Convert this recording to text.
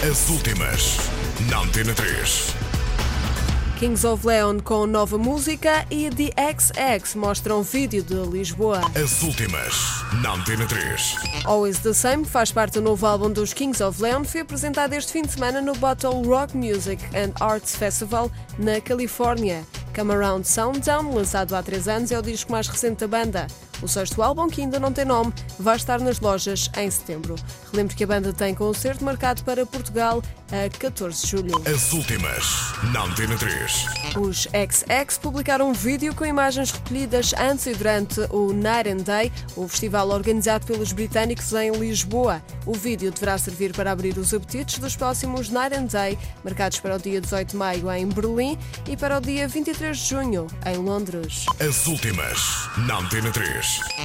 As últimas, na Antena 3. Kings of Leon com nova música e The XX mostram vídeo de Lisboa. As últimas, na Antena 3. Always the Same faz parte do novo álbum dos Kings of Leon, foi apresentado este fim de semana no Bottle Rock Music and Arts Festival na Califórnia. Come Around Sounddown, lançado há três anos, é o disco mais recente da banda. O sexto álbum, que ainda não tem nome, vai estar nas lojas em setembro. Relembro que a banda tem concerto marcado para Portugal a 14 de julho. As últimas, na Antena 3. Os XX publicaram um vídeo com imagens recolhidas antes e durante o Night and Day, o festival organizado pelos britânicos em Lisboa. O vídeo deverá servir para abrir os apetites dos próximos Night and Day, marcados para o dia 18 de maio em Berlim e para o dia 23 de junho em Londres. As últimas, na Antena 3. Bosch.